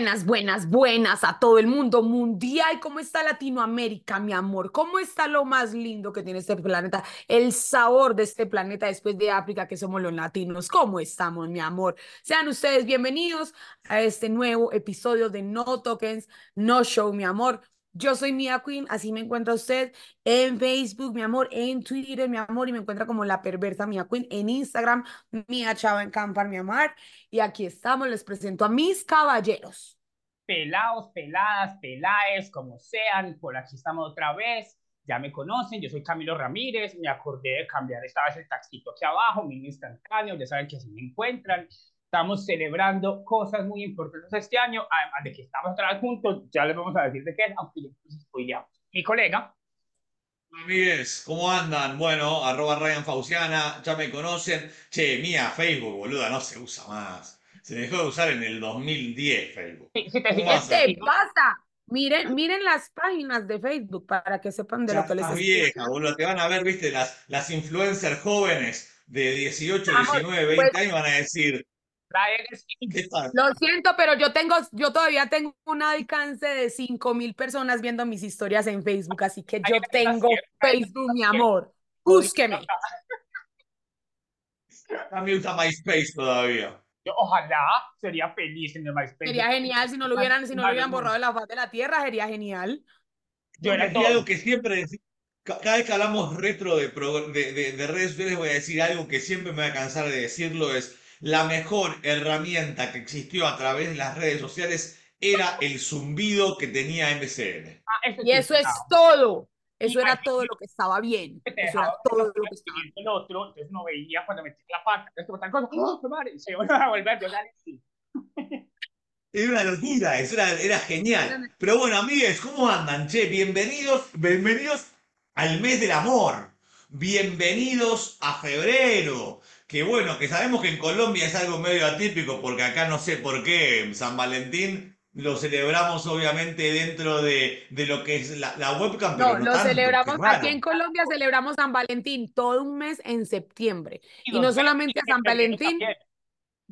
Buenas, buenas, buenas a todo el mundo mundial. ¿Cómo está Latinoamérica, mi amor? ¿Cómo está lo más lindo que tiene este planeta? El sabor de este planeta después de África, que somos los latinos. ¿Cómo estamos, mi amor? Sean ustedes bienvenidos a este nuevo episodio de No Tokens, No Show, mi amor. Yo soy Mia Queen, así me encuentra usted en Facebook, mi amor, en Twitter, mi amor, y me encuentra como la perversa Mia Queen, en Instagram, Mia Chava en Campar, mi amor. Y aquí estamos, les presento a mis caballeros. Pelados, peladas, pelaes, como sean, por aquí estamos otra vez. Ya me conocen, yo soy Camilo Ramírez, me acordé de cambiar esta vez el taxito aquí abajo, mi instantáneo, ya saben que así me encuentran. Estamos celebrando cosas muy importantes este año, además de que estamos otra vez juntos, ya les vamos a decir de qué es, aunque ya Mi colega. Amigues, ¿cómo andan? Bueno, arroba Ryan Fauciana, ya me conocen. Che, mía, Facebook, boluda, no se usa más. Se dejó de usar en el 2010 Facebook. ¿Qué te pasa? Miren, miren las páginas de Facebook para que sepan de lo que les estoy vieja, boludo. Te van a ver, viste, las, las influencers jóvenes de 18, 19, 20 años van a decir, lo siento, pero yo tengo, yo todavía tengo un alcance de 5 mil personas viendo mis historias en Facebook, así que yo tengo Facebook, mi amor. Búsqueme. Mí usa MySpace todavía. ojalá, sería feliz en el MySpace. Sería genial si no lo hubieran, si no lo hubieran borrado de la faz de la tierra, sería genial. Yo era algo que siempre cada vez que hablamos retro de, de, de redes sociales voy a decir algo que siempre me voy a cansar de decirlo es la mejor herramienta que existió a través de las redes sociales era el zumbido que tenía MCN. Ah, y eso es todo. Eso era todo lo que estaba bien. Eso era todo lo que estaba bien. El otro, entonces no veía cuando metí la pata, esto tan cosa, ¡oh, madre! Se iba a volver a llorar Era una locura, eso era, era genial. Pero bueno, amigues, ¿cómo andan? Che, bienvenidos, bienvenidos al mes del amor. Bienvenidos a febrero que bueno, que sabemos que en Colombia es algo medio atípico, porque acá no sé por qué San Valentín lo celebramos obviamente dentro de, de lo que es la, la webcam. Pero no, lo celebramos, aquí en Colombia celebramos San Valentín todo un mes en septiembre. Y, no solamente San Valentín.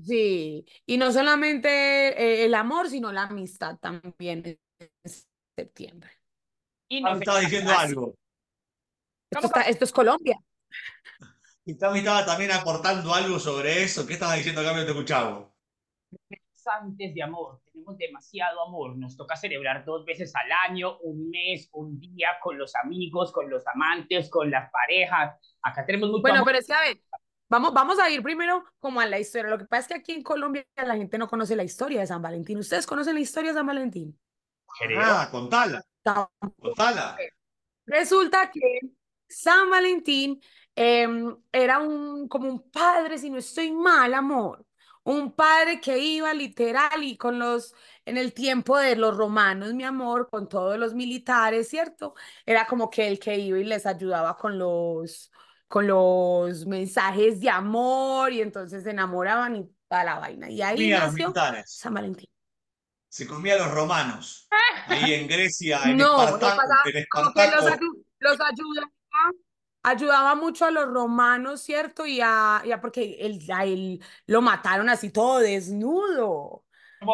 Sí, y no solamente eh, el amor, sino la amistad también en septiembre. Y no estaba diciendo algo. esto es Colombia. Y Tami estaba también aportando algo sobre eso. ¿Qué estabas diciendo acá? Te escuchaba. Antes de amor, tenemos demasiado amor. Nos toca celebrar dos veces al año, un mes, un día, con los amigos, con los amantes, con las parejas. Acá tenemos mucho Bueno, pero es que a ver, Vamos, vamos a ir primero como a la historia. Lo que pasa es que aquí en Colombia la gente no conoce la historia de San Valentín. ¿Ustedes conocen la historia de San Valentín? Ah, contala. Contala. Resulta que San Valentín Em, era un, como un padre, si no estoy mal, amor, un padre que iba literal y con los, en el tiempo de los romanos, mi amor, con todos los militares, ¿cierto? Era como que el que iba y les ayudaba con los, con los mensajes de amor y entonces se enamoraban y toda la vaina. Y ahí nació San Valentín. Se comía a los romanos. Ahí en Grecia, en no, Espartaco, no que los, los ayudaba ayudaba mucho a los romanos, ¿cierto? Y a, porque él, él lo mataron así todo desnudo.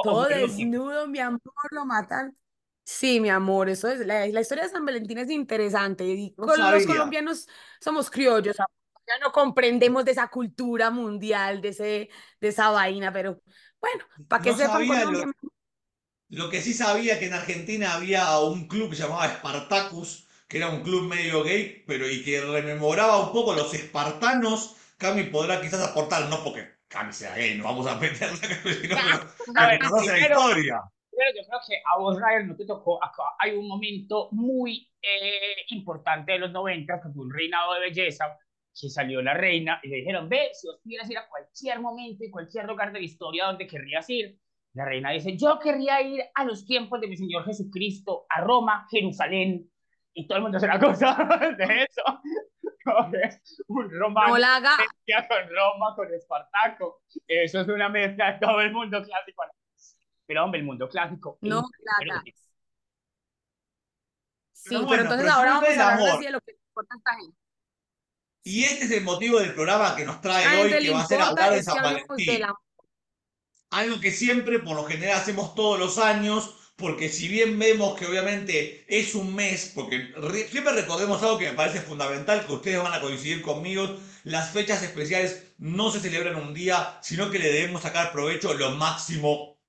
Todo desnudo, mi amor, lo matan. Sí, mi amor, eso es, la, historia de San Valentín es interesante. Y los colombianos somos criollos, ya no comprendemos de esa cultura mundial, de, ese, de esa vaina, pero bueno, para que sepan Lo, lo, que sí sabía que en Argentina había un club que se llamaba Spartacus, que era un club medio gay, pero y que rememoraba un poco los espartanos. Cami podrá quizás aportar, no porque Cami sea gay, no vamos a meterla, sino que conoce la historia. Yo creo que a vos, Ryan, no te tocó acá. Hay un momento muy eh, importante de los 90, que fue un reinado de belleza, que salió la reina y le dijeron, ve, si vos quieres ir a cualquier momento y cualquier lugar de la historia donde querrías ir, la reina dice, yo querría ir a los tiempos de mi Señor Jesucristo, a Roma, Jerusalén, y todo el mundo hace la cosa de eso. un romano con Roma, con Espartaco. Eso es una mezcla de todo el mundo clásico. Pero hombre, el mundo clásico. No, claro. Sí, pero, entonces ahora vamos a hablar de lo que importa esta gente. Y este es el motivo del programa que nos trae hoy, que va a ser hablar de San Valentín. algo que siempre, por lo general, hacemos todos los años, porque si bien vemos que obviamente es un mes, porque siempre recordemos algo que me parece fundamental, que ustedes van a coincidir conmigo, las fechas especiales no se celebran un día, sino que le debemos sacar provecho lo máximo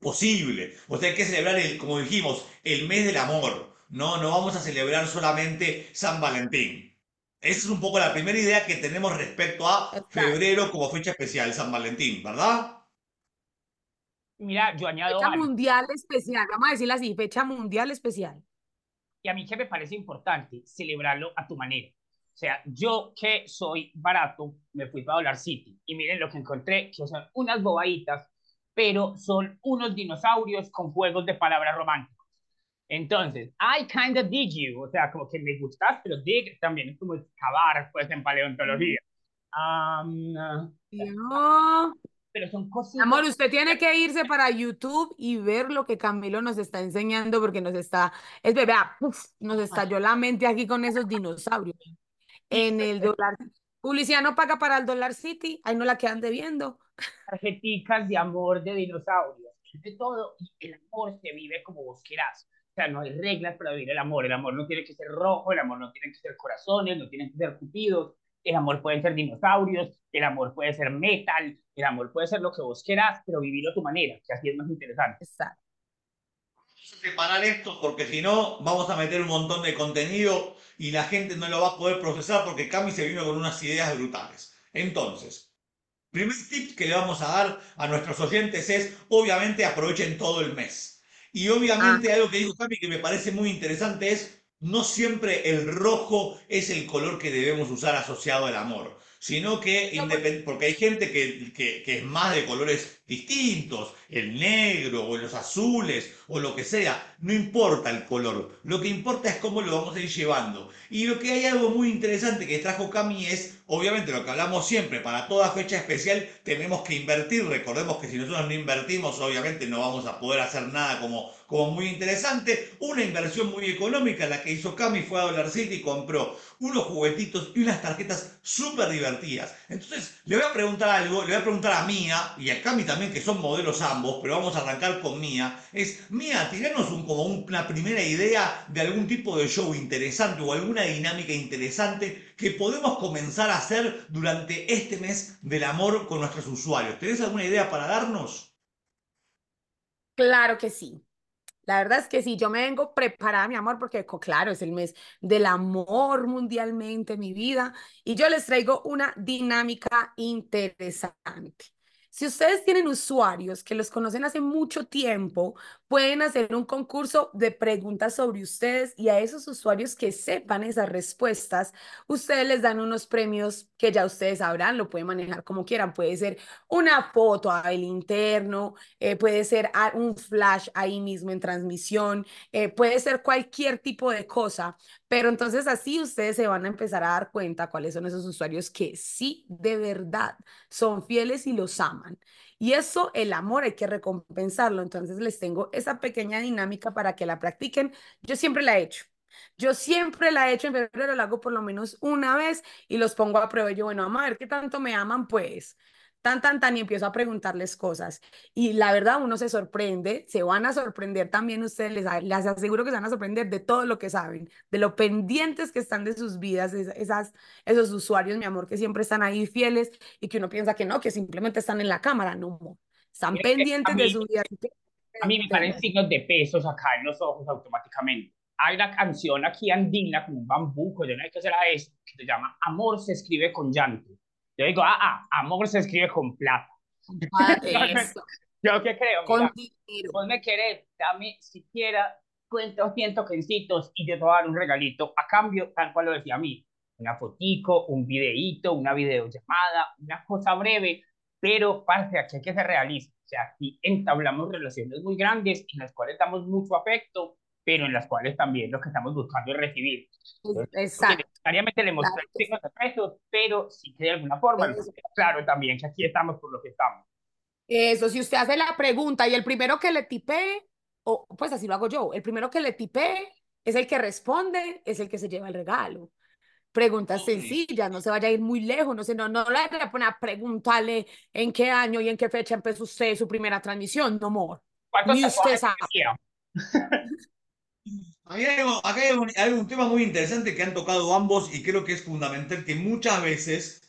posible. O sea, hay que celebrar, el, como dijimos, el mes del amor. No, no vamos a celebrar solamente San Valentín. Esa es un poco la primera idea que tenemos respecto a febrero como fecha especial, San Valentín, ¿verdad? Mira, yo añado Fecha mundial especial, vamos a decirlo así, fecha mundial especial. Y a mí que me parece importante celebrarlo a tu manera. O sea, yo que soy barato, me fui para Dollar City y miren lo que encontré, que son unas bobaditas, pero son unos dinosaurios con juegos de palabras románticos. Entonces, I kind of dig you, o sea, como que me gustas, pero dig también es como excavar, pues, en paleontología. Um, pero son cosas. Amor, usted tiene que irse para YouTube y ver lo que Camilo nos está enseñando porque nos está, es bebé, nos estalló la mente aquí con esos dinosaurios. En el dólar. Publicidad no paga para el Dollar City, ahí no la quedan debiendo. Tarjeticas de amor de dinosaurios, de todo, y el amor se vive como vos quieras. O sea, no hay reglas para vivir el amor. El amor no tiene que ser rojo, el amor no tiene que ser corazones, no tiene que ser cupidos. El amor puede ser dinosaurios, el amor puede ser metal, el amor puede ser lo que vos quieras, pero vivirlo a tu manera, que así es más interesante. Exacto. Vamos a separar esto porque si no vamos a meter un montón de contenido y la gente no lo va a poder procesar porque Cami se vino con unas ideas brutales. Entonces, primer tip que le vamos a dar a nuestros oyentes es, obviamente, aprovechen todo el mes. Y obviamente ah. algo que dijo Cami que me parece muy interesante es, no siempre el rojo es el color que debemos usar asociado al amor, sino que, porque hay gente que, que, que es más de colores distintos, el negro o los azules o lo que sea, no importa el color, lo que importa es cómo lo vamos a ir llevando. Y lo que hay algo muy interesante que trajo Cami es, obviamente lo que hablamos siempre, para toda fecha especial tenemos que invertir, recordemos que si nosotros no invertimos, obviamente no vamos a poder hacer nada como, como muy interesante. Una inversión muy económica, la que hizo Cami fue a Dollar City y compró unos juguetitos y unas tarjetas súper divertidas. Entonces, le voy a preguntar algo, le voy a preguntar a Mía y a Cami también también, que son modelos ambos, pero vamos a arrancar con Mía, es, Mía, tiranos un, como una primera idea de algún tipo de show interesante o alguna dinámica interesante que podemos comenzar a hacer durante este mes del amor con nuestros usuarios. ¿Tenés alguna idea para darnos? Claro que sí. La verdad es que sí, yo me vengo preparada, mi amor, porque claro, es el mes del amor mundialmente, mi vida, y yo les traigo una dinámica interesante. Si ustedes tienen usuarios que los conocen hace mucho tiempo, pueden hacer un concurso de preguntas sobre ustedes y a esos usuarios que sepan esas respuestas, ustedes les dan unos premios que ya ustedes sabrán, lo pueden manejar como quieran. Puede ser una foto al interno, eh, puede ser un flash ahí mismo en transmisión, eh, puede ser cualquier tipo de cosa, pero entonces así ustedes se van a empezar a dar cuenta cuáles son esos usuarios que sí de verdad son fieles y los aman. Y eso, el amor, hay que recompensarlo. Entonces les tengo esa pequeña dinámica para que la practiquen. Yo siempre la he hecho. Yo siempre la he hecho en febrero, la hago por lo menos una vez y los pongo a prueba. Yo, bueno, vamos a ver qué tanto me aman, pues tan, tan, tan, y empiezo a preguntarles cosas. Y la verdad, uno se sorprende, se van a sorprender también ustedes, les, les aseguro que se van a sorprender de todo lo que saben, de lo pendientes que están de sus vidas, esas, esos usuarios, mi amor, que siempre están ahí fieles y que uno piensa que no, que simplemente están en la cámara, no, están pendientes de su vida. A mí me parecen signos de pesos acá en los ojos automáticamente. Hay una canción aquí andina, como un bambuco, yo no que hacer a eso, que se llama Amor se escribe con llanto yo digo, ah, ah, amor se escribe con plata. Yo qué creo, con dinero. Vos me querés, dame siquiera cuentos, 100 tokencitos y yo te voy a dar un regalito a cambio, tal cual lo decía a mí. Una fotico, un videíto, una videollamada, una cosa breve, pero parte aquí hay que ser realista. O sea, aquí entablamos relaciones muy grandes en las cuales damos mucho afecto, pero en las cuales también lo que estamos buscando es recibir. Exacto. Necesariamente le mostré signos de pesos, pero sí que de alguna forma, claro también que aquí estamos por lo que estamos. Eso, si usted hace la pregunta y el primero que le tipee, o pues así lo hago yo, el primero que le tipee es el que responde, es el que se lleva el regalo. preguntas sencillas, no se vaya a ir muy lejos, no sé, no, no le voy a poner a preguntarle en qué año y en qué fecha empezó usted su primera transmisión, no more. Ni usted sabe. Acá hay un, hay un tema muy interesante que han tocado ambos y creo que es fundamental que muchas veces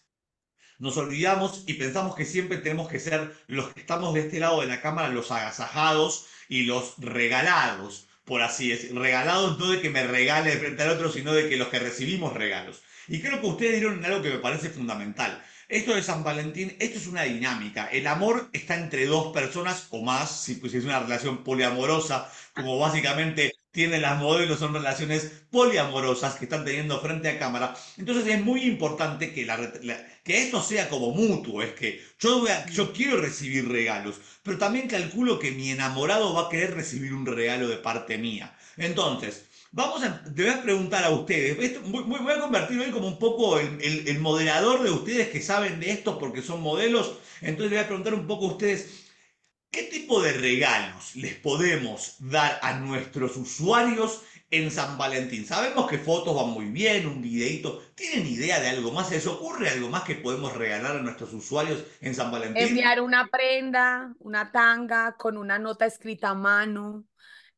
nos olvidamos y pensamos que siempre tenemos que ser los que estamos de este lado de la cámara, los agasajados y los regalados, por así decirlo. Regalados no de que me regale frente al otro, sino de que los que recibimos regalos. Y creo que ustedes dieron algo que me parece fundamental. Esto de San Valentín, esto es una dinámica. El amor está entre dos personas o más, si, pues, es una relación poliamorosa, como básicamente tienen las modelos, son relaciones poliamorosas que están teniendo frente a cámara. Entonces es muy importante que, la, que esto sea como mutuo, es que yo, yo quiero recibir regalos, pero también calculo que mi enamorado va a querer recibir un regalo de parte mía. Entonces, vamos a, te voy a preguntar a ustedes, voy, a convertirme como un poco el, el, el moderador de ustedes que saben de esto porque son modelos, entonces le voy a preguntar un poco a ustedes, ¿Qué tipo de regalos les podemos dar a nuestros usuarios en San Valentín? Sabemos que fotos van muy bien, un videito. ¿Tienen idea de algo más? ¿Les ocurre algo más que podemos regalar a nuestros usuarios en San Valentín? Enviar una prenda, una tanga con una nota escrita a mano.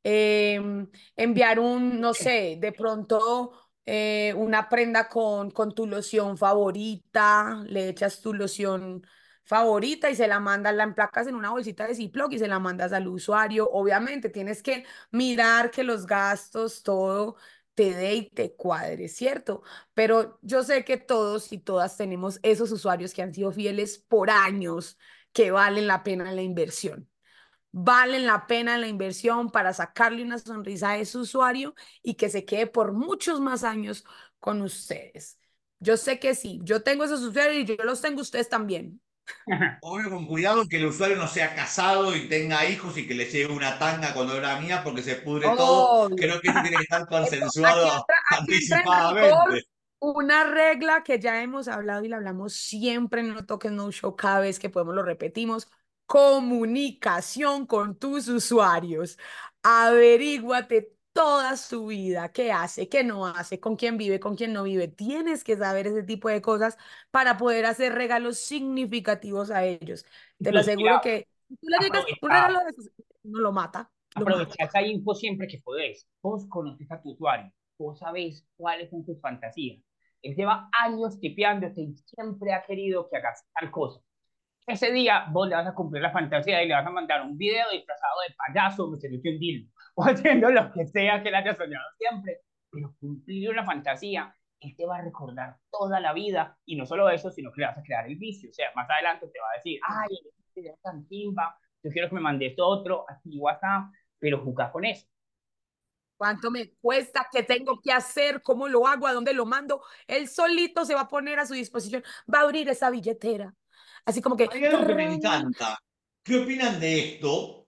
Em, enviar un, no sé, de pronto eh, una prenda con, con tu loción favorita, le echas tu loción favorita y se la mandas, la emplacas en una bolsita de Ziploc y se la mandas al usuario. Obviamente tienes que mirar que los gastos, todo te dé y te cuadre, ¿cierto? Pero yo sé que todos y todas tenemos esos usuarios que han sido fieles por años, que valen la pena la inversión. Valen la pena la inversión para sacarle una sonrisa a ese usuario y que se quede por muchos más años con ustedes. Yo sé que sí, yo tengo esos usuarios y yo los tengo ustedes también. Obvio, con cuidado que el usuario no sea casado y tenga hijos y que le llegue una tanga cuando era mía porque se pudre todo. Creo que eso tiene que estar consensuado anticipadamente. Una regla que ya hemos hablado y la hablamos siempre en No Toques No Show, cada vez que podemos lo repetimos. Comunicación con tus usuarios. Averíguate toda su vida, qué hace, qué no hace, con quién vive, con quién no vive. Tienes que saber ese tipo de cosas para poder hacer regalos significativos a ellos. Te lo aseguro que tú le digas un regalo de esos, no lo mata. Aprovecha esa info siempre que podés. Vos conoces a tu usuario, vos sabés cuáles son tus fantasías. Él lleva años tipeándote y siempre ha querido que hagas tal cosa. Ese día vos le vas a cumplir la fantasía y le vas a mandar un video disfrazado de payaso metió un dildo o haciendo lo que sea que él haya soñado siempre, pero cumplir una fantasía, él te va a recordar toda la vida, y no solo eso, sino que le vas a crear el vicio, o sea, más adelante te va a decir, ay, este es tan timba, yo quiero que me mandes otro, así WhatsApp, pero jugar con eso. ¿Cuánto me cuesta? ¿Qué tengo que hacer? ¿Cómo lo hago? ¿A dónde lo mando? Él solito se va a poner a su disposición, va a abrir esa billetera. Así como que... Hay algo que me encanta. ¿Qué opinan de esto?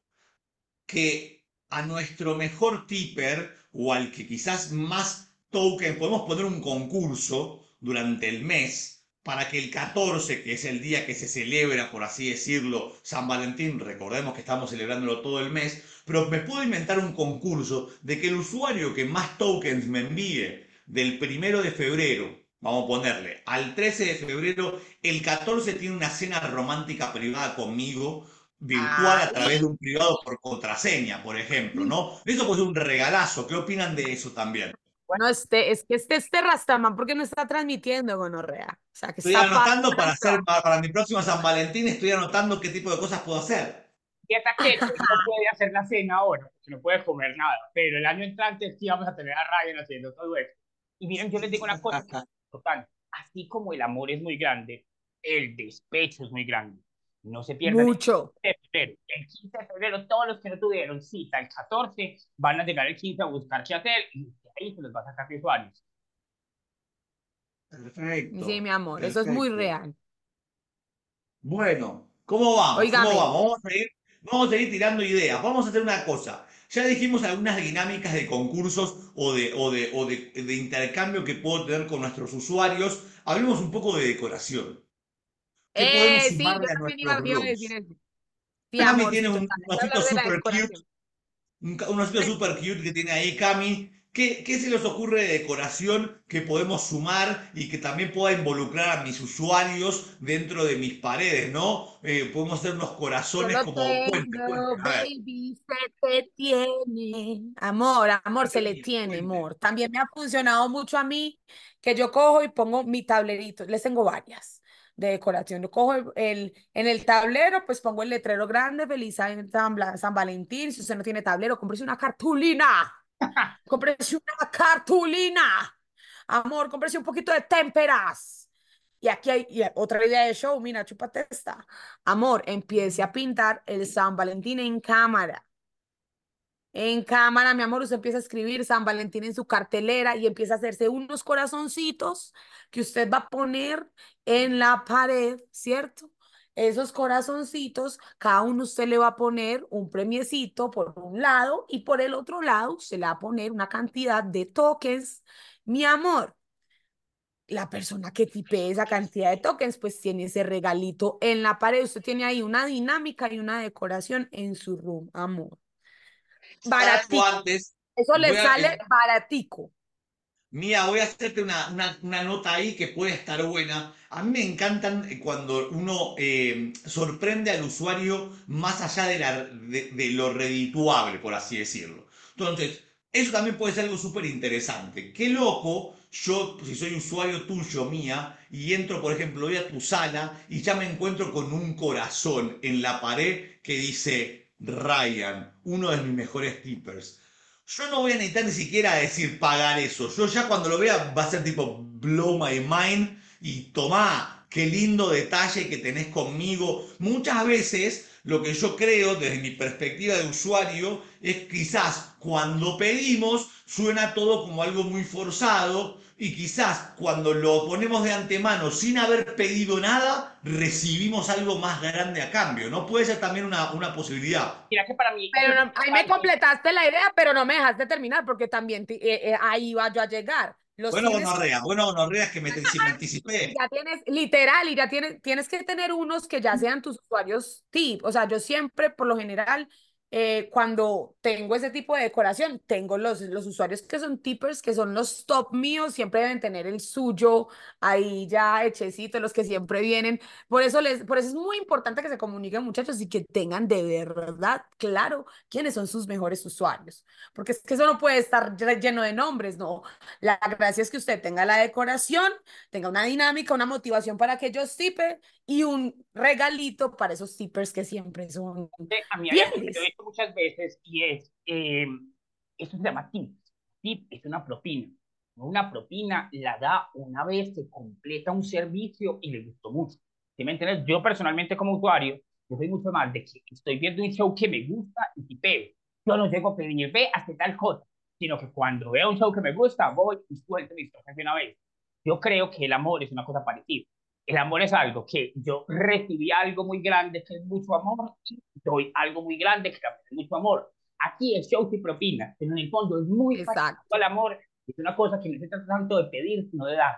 Que a nuestro mejor tipper o al que quizás más token, podemos poner un concurso durante el mes para que el 14, que es el día que se celebra, por así decirlo, San Valentín, recordemos que estamos celebrándolo todo el mes, pero me puedo inventar un concurso de que el usuario que más tokens me envíe del primero de febrero, vamos a ponerle, al 13 de febrero, el 14 tiene una cena romántica privada conmigo virtual a ah, través de un privado por contraseña, por ejemplo, ¿no? Eso puede ser un regalazo. ¿Qué opinan de eso también? Bueno, este, es que este, este Rastaman, ¿por qué no está transmitiendo gonorrea? O sea, que estoy anotando para hacer, para, mi próximo San Valentín, estoy anotando qué tipo de cosas puedo hacer. Y hasta que no puede hacer la cena ahora, porque no puede comer nada, pero el año entrante sí vamos a tener a Ryan haciendo todo eso. Y miren, yo les digo una cosa total, así como el amor es muy grande, el despecho es muy grande. No se pierdan. Mucho. El 15 de febrero, todos los que no tuvieron cita el 14 van a llegar el 15 a buscar hacer y ahí se los va a sacar usuarios. Perfecto. Sí, mi amor, eso es muy real. Bueno, ¿cómo vamos? ¿Cómo vamos? Vamos a, seguir, vamos a seguir tirando ideas. Vamos a hacer una cosa. Ya dijimos algunas dinámicas de concursos o de, o de, o de, de intercambio que puedo tener con nuestros usuarios. Hablemos un poco de decoración. ¿Qué podemos eh, sí, a nuestros decir eso. Cami tiene un osito super cute. Un, osito super cute que tiene ahí Cami, ¿Qué, ¿Qué, se les ocurre de decoración que podemos sumar y que también pueda involucrar a mis usuarios dentro de mis paredes, ¿no? Eh, podemos hacer unos corazones como... tengo, Cuente, cuente, baby, se te tiene. Amor, amor, se le tiene, cuente. amor. También me ha funcionado mucho a mí que yo cojo y pongo mi tablerito. Les tengo varias de decoración. Yo cojo el, el- en el tablero, pues pongo el letrero grande, feliz San, San Valentín. Si usted no tiene tablero, cómprese una cartulina. Cómprese una cartulina. Amor, cómprese un poquito de témperas. Y aquí hay y otra idea de show, mira, chúpate esta. Amor, empiece a pintar el San Valentín en cámara. En cámara, mi amor, usted empieza a escribir San Valentín en su cartelera y empieza a hacerse unos corazoncitos que usted va a poner en la pared, ¿cierto? Esos corazoncitos, cada uno usted le va a poner un premiecito por un lado y por el otro lado usted le va a poner una cantidad de tokens. Mi amor, la persona que tipee esa cantidad de tokens, pues tiene ese regalito en la pared. Usted tiene ahí una dinámica y una decoración en su room, amor. Baratico. Antes, Eso le a- sale baratico. Mía, voy a hacerte una, una, una nota ahí que puede estar buena. A mí me encantan eh, cuando uno eh, sorprende al usuario más allá de, la- de- de lo redituable, por así decirlo. Entonces, eso también puede ser algo súper interesante. Qué loco, yo, si soy usuario tuyo, mía, y entro, por ejemplo, voy a tu sala y ya me encuentro con un corazón en la pared que dice Ryan, uno de mis mejores tippers. Yo no voy a necesitar ni siquiera decir pagar eso. Yo ya cuando lo vea va a ser tipo blow my mind y tomá, qué lindo detalle que tenés conmigo. Muchas veces lo que yo creo desde mi perspectiva de usuario es quizás cuando pedimos suena todo como algo muy forzado y quizás cuando lo ponemos de antemano sin haber pedido nada recibimos algo más grande a cambio. ¿No puede ser también una, una posibilidad? Mira que para mí... Pero no- ahí me completaste la idea, pero no me dejaste terminar porque también eh, eh, ahí iba yo a llegar. Los Bueno, tienes- gonorrea, bueno, gonorrea es que me, si me anticipé. ya tienes, literal, y ya tienes, tienes que tener unos que ya sean tus usuarios tip. O sea, yo siempre, por lo general, eh, cuando tengo ese tipo de decoración, tengo los, los usuarios que son tippers, que son los top míos, siempre deben tener el suyo ahí ya hechecito, los que siempre vienen. Por eso, les, por eso es muy importante que se comuniquen, muchachos, y que tengan de verdad claro quiénes son sus mejores usuarios. Porque es que eso no puede estar lle- lleno de nombres, no. La gracia es que usted tenga la decoración, tenga una dinámica, una motivación para que ellos tipen y un regalito para esos tippers que siempre son A mí algo que yo he visto muchas veces y es, eh, esto se llama tip. Tip es una propina. Una propina la da una vez se completa un servicio y le gustó mucho. ¿Sí me entiendes? Yo personalmente como usuario, yo soy mucho más de que estoy viendo un show que me gusta y tipeo. Yo no llego a pedir, ve, hace tal cosa, sino que cuando veo un show que me gusta, voy y suelto mis cosas de una vez. Yo creo que el amor es una cosa parecida. El amor es algo que yo recibí algo muy grande que es mucho amor y doy algo muy grande que también es mucho amor. Aquí es show y propina, pero en el fondo es muy Exacto. al amor. Es una cosa que no se trata tanto de pedir, sino de dar.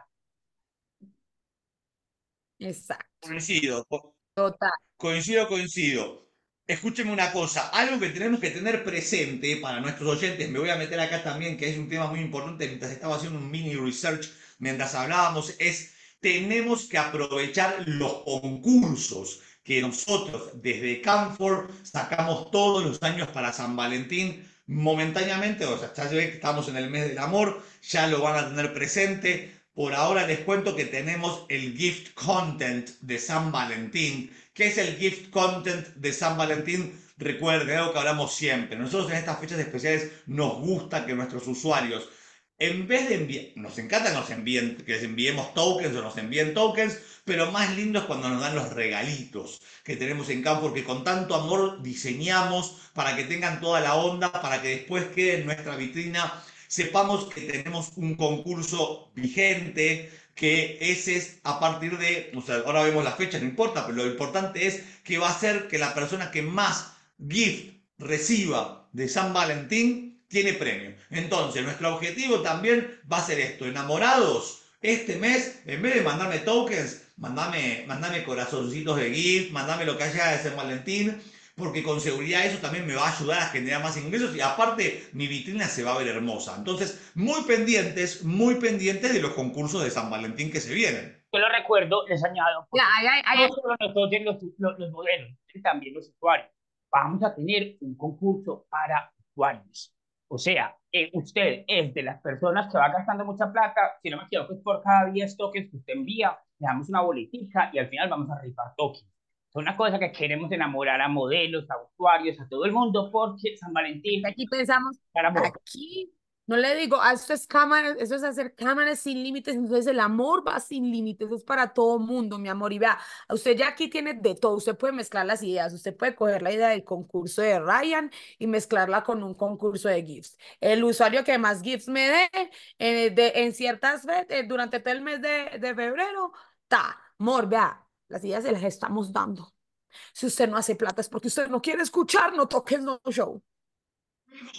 Exacto, Coincido, co- total. coincido, coincido. Escúcheme una cosa, algo que tenemos que tener presente para nuestros oyentes, me voy a meter acá también, que es un tema muy importante mientras estaba haciendo un mini research, mientras hablábamos, es tenemos que aprovechar los concursos que nosotros desde Camfor sacamos todos los años para San Valentín, momentáneamente, o sea, ya se ve que estamos en el mes del amor, ya lo van a tener presente. Por ahora les cuento que tenemos el gift content de San Valentín. ¿Qué es el gift content de San Valentín? Recuerden, algo que hablamos siempre. Nosotros en estas fechas especiales nos gusta que nuestros usuarios, en vez de enviar, nos encanta que nos que les enviemos tokens o nos envíen tokens, pero más lindo es cuando nos dan los regalitos que tenemos en campo, porque con tanto amor diseñamos para que tengan toda la onda, para que después quede en nuestra vitrina. Sepamos que tenemos un concurso vigente, que ese es a partir de, o ahora vemos la fecha, no importa, pero lo importante es que va a ser que la persona que más gift reciba de San Valentín tiene premio. Entonces, nuestro objetivo también va a ser esto, enamorados, este mes, en vez de mandarme tokens, mandame, mandame corazoncitos de gift, mandame lo que haya de San Valentín, porque con seguridad eso también me va a ayudar a generar más ingresos y aparte mi vitrina se va a ver hermosa. Entonces, muy pendientes, muy pendientes de los concursos de San Valentín que se vienen. Yo lo recuerdo, les añado, no solo nosotros los, los, los modelos, también los usuarios. Vamos a tener un concurso para usuarios. O sea, eh, usted es de las personas que va gastando mucha plata, si no me equivoco, es por cada 10 tokens que usted envía, le damos una boletica y al final vamos a rifar tokens. Es una cosa que queremos enamorar a modelos, a usuarios, a todo el mundo, porque San Valentín Aquí pensamos, aquí, no le digo, ah, esto es cámara, eso es hacer cámaras sin límites, entonces el amor va sin límites, es para todo mundo, mi amor. Y vea, usted ya aquí tiene de todo, usted puede mezclar las ideas, usted puede coger la idea del concurso de Ryan y mezclarla con un concurso de GIFs. El usuario que más GIFs me dé eh, en ciertas veces, durante todo el mes de, febrero, ta, amor, vea, las ideas se las estamos dando. Si usted no hace plata es porque usted no quiere escuchar, no toques no show.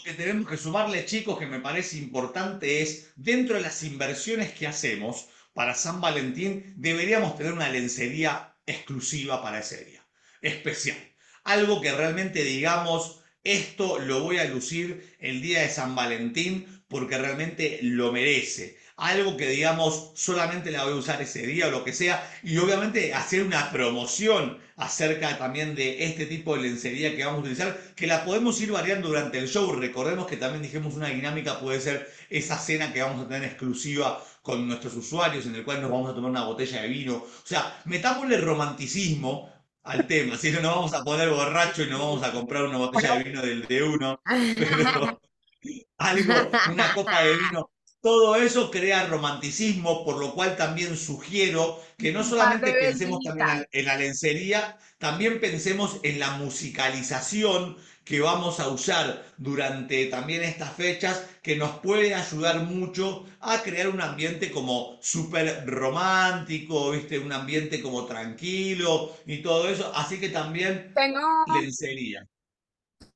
Que tenemos que sumarle, chicos, que me parece importante es, dentro de las inversiones que hacemos para San Valentín, deberíamos tener una lencería exclusiva para ese día, especial. Algo que realmente digamos, esto lo voy a lucir el día de San Valentín porque realmente lo merece. Algo que digamos solamente la voy a usar ese día o lo que sea. Y obviamente hacer una promoción acerca también de este tipo de lencería que vamos a utilizar, que la podemos ir variando durante el show. Recordemos que también dijimos una dinámica puede ser esa cena que vamos a tener exclusiva con nuestros usuarios, en el cual nos vamos a tomar una botella de vino. O sea, metámosle romanticismo al tema, si no nos vamos a poner borracho y nos vamos a comprar una botella de vino del de uno, pero algo, una copa de vino. Todo eso crea romanticismo, por lo cual también sugiero que no solamente pensemos también en la lencería, también pensemos en la musicalización que vamos a usar durante también estas fechas, que nos puede ayudar mucho a crear un ambiente como súper romántico, ¿viste? Un ambiente como tranquilo y todo eso. Así que también Tengo, lencería.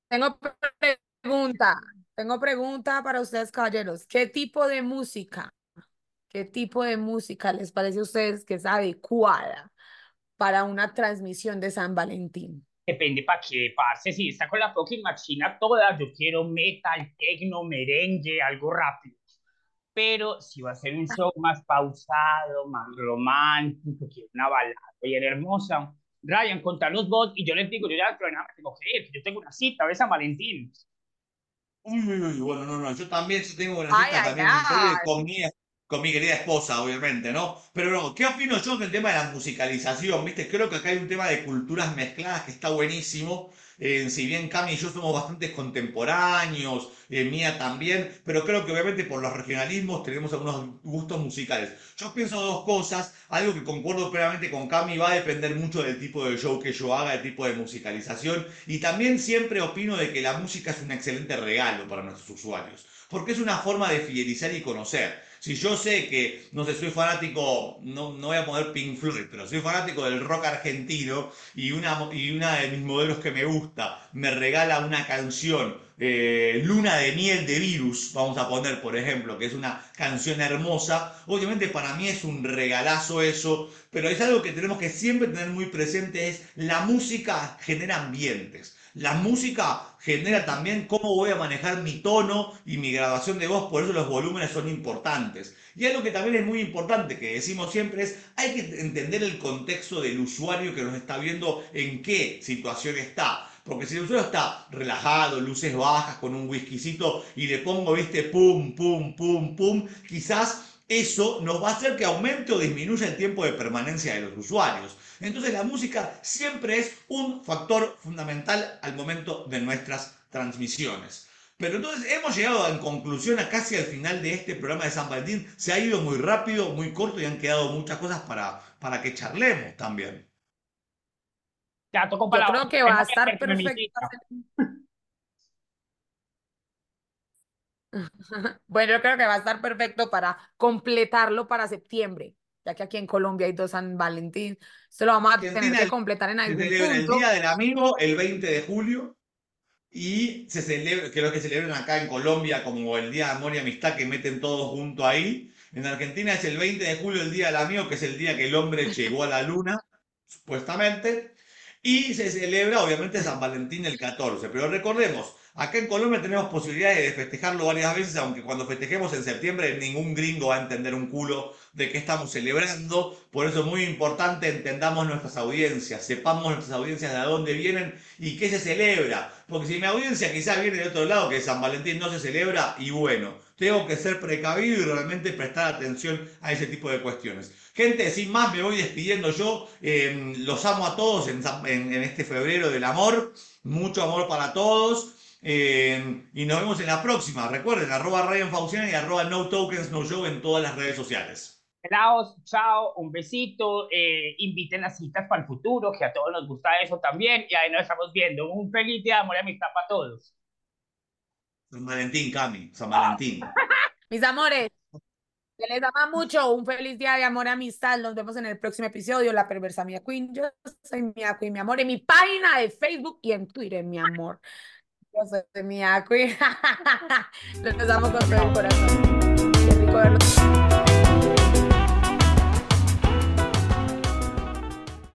tengo pregunta, tengo pregunta para ustedes, caballeros. ¿Qué tipo de música, qué tipo de música les parece a ustedes que es adecuada para una transmisión de San Valentín? Depende para qué, parce. Si está con la fucking machina toda, yo quiero metal, techno, merengue, algo rápido. Pero si va a ser un show más pausado, más romántico, quiero una balada bien hermosa. Ryan, contanos vos y yo les digo, yo ya nada, me tengo que ir, yo tengo una cita de San Valentín. Uy, uy, uy, bueno, no, no, yo también yo tengo una ay, también ay. mi, con mi querida esposa, obviamente, ¿no? Pero no, ¿qué opino yo del tema de la musicalización? ¿Viste? Creo que acá hay un tema de culturas mezcladas que está buenísimo. Eh, si bien Cami y yo somos bastante contemporáneos, eh, Mía también, pero creo que obviamente por los regionalismos tenemos algunos gustos musicales. Yo pienso dos cosas, algo que concuerdo plenamente con Cami, va a depender mucho del tipo de show que yo haga, del tipo de musicalización, y también siempre opino de que la música es un excelente regalo para nuestros usuarios, porque es una forma de fidelizar y conocer. Si yo sé que, no sé, soy fanático, no, no voy a poner Pink Floyd, pero soy fanático del rock argentino y una, y una de mis modelos que me gusta me regala una canción, eh, Luna de Miel de Virus, vamos a poner, por ejemplo, que es una canción hermosa, obviamente para mí es un regalazo eso, pero es algo que tenemos que siempre tener muy presente, es la música genera ambientes. La música genera también cómo voy a manejar mi tono y mi grabación de voz, por eso los volúmenes son importantes. Y algo que también es muy importante, que decimos siempre, es hay que entender el contexto del usuario que nos está viendo, en qué situación está. Porque si el usuario está relajado, luces bajas, con un whiskycito y le pongo, viste, pum, pum, pum, pum, quizás eso nos va a hacer que aumente o disminuya el tiempo de permanencia de los usuarios. Entonces la música siempre es un factor fundamental al momento de nuestras transmisiones. Pero entonces hemos llegado en conclusión a casi al final de este programa de San Valentín. Se ha ido muy rápido, muy corto y han quedado muchas cosas para, para que charlemos también. Ya tocó Yo para creo que va a estar perfecto. Bueno, yo creo que va a estar perfecto para completarlo para septiembre, ya que aquí en Colombia hay dos San Valentín. Esto lo vamos a tener que el- completar en Se algún celebra el punto. Día del Amigo el 20 de julio y se celebra, que es lo que celebran acá en Colombia como el Día de Amor y Amistad que meten todos junto ahí. En Argentina es el 20 de julio el Día del Amigo, que es el día que el hombre llegó a la luna, supuestamente. Y se celebra, obviamente, San Valentín el 14. Pero recordemos, acá en Colombia tenemos posibilidades de festejarlo varias veces, aunque cuando festejemos en septiembre ningún gringo va a entender un culo de qué estamos celebrando. Por eso es muy importante entendamos nuestras audiencias, sepamos nuestras audiencias de dónde vienen y qué se celebra. Porque si mi audiencia quizás viene de otro lado, que San Valentín no se celebra, y bueno, tengo que ser precavido y realmente prestar atención a ese tipo de cuestiones. Gente, sin más, me voy despidiendo yo. Eh, los amo a todos en, en, este febrero del amor. Mucho amor para todos. Eh, y nos vemos en la próxima. Recuerden, arroba Ryan Fauciana y arroba No Tokens No Show en todas las redes sociales. Pelados, chao, un besito, eh, inviten a citas para el futuro, que a todos nos gusta eso también, y ahí nos estamos viendo. Un feliz día de amor y amistad para todos. San Valentín, Cami, San Valentín. Mis amores, que les ama mucho. Un feliz día de amor y amistad. Nos vemos en el próximo episodio. La perversa Mia Queen. Yo soy Mia Queen, mi amor. En mi página de Facebook y en Twitter, mi amor. Yo soy Mia Queen. Los amo con todo el corazón.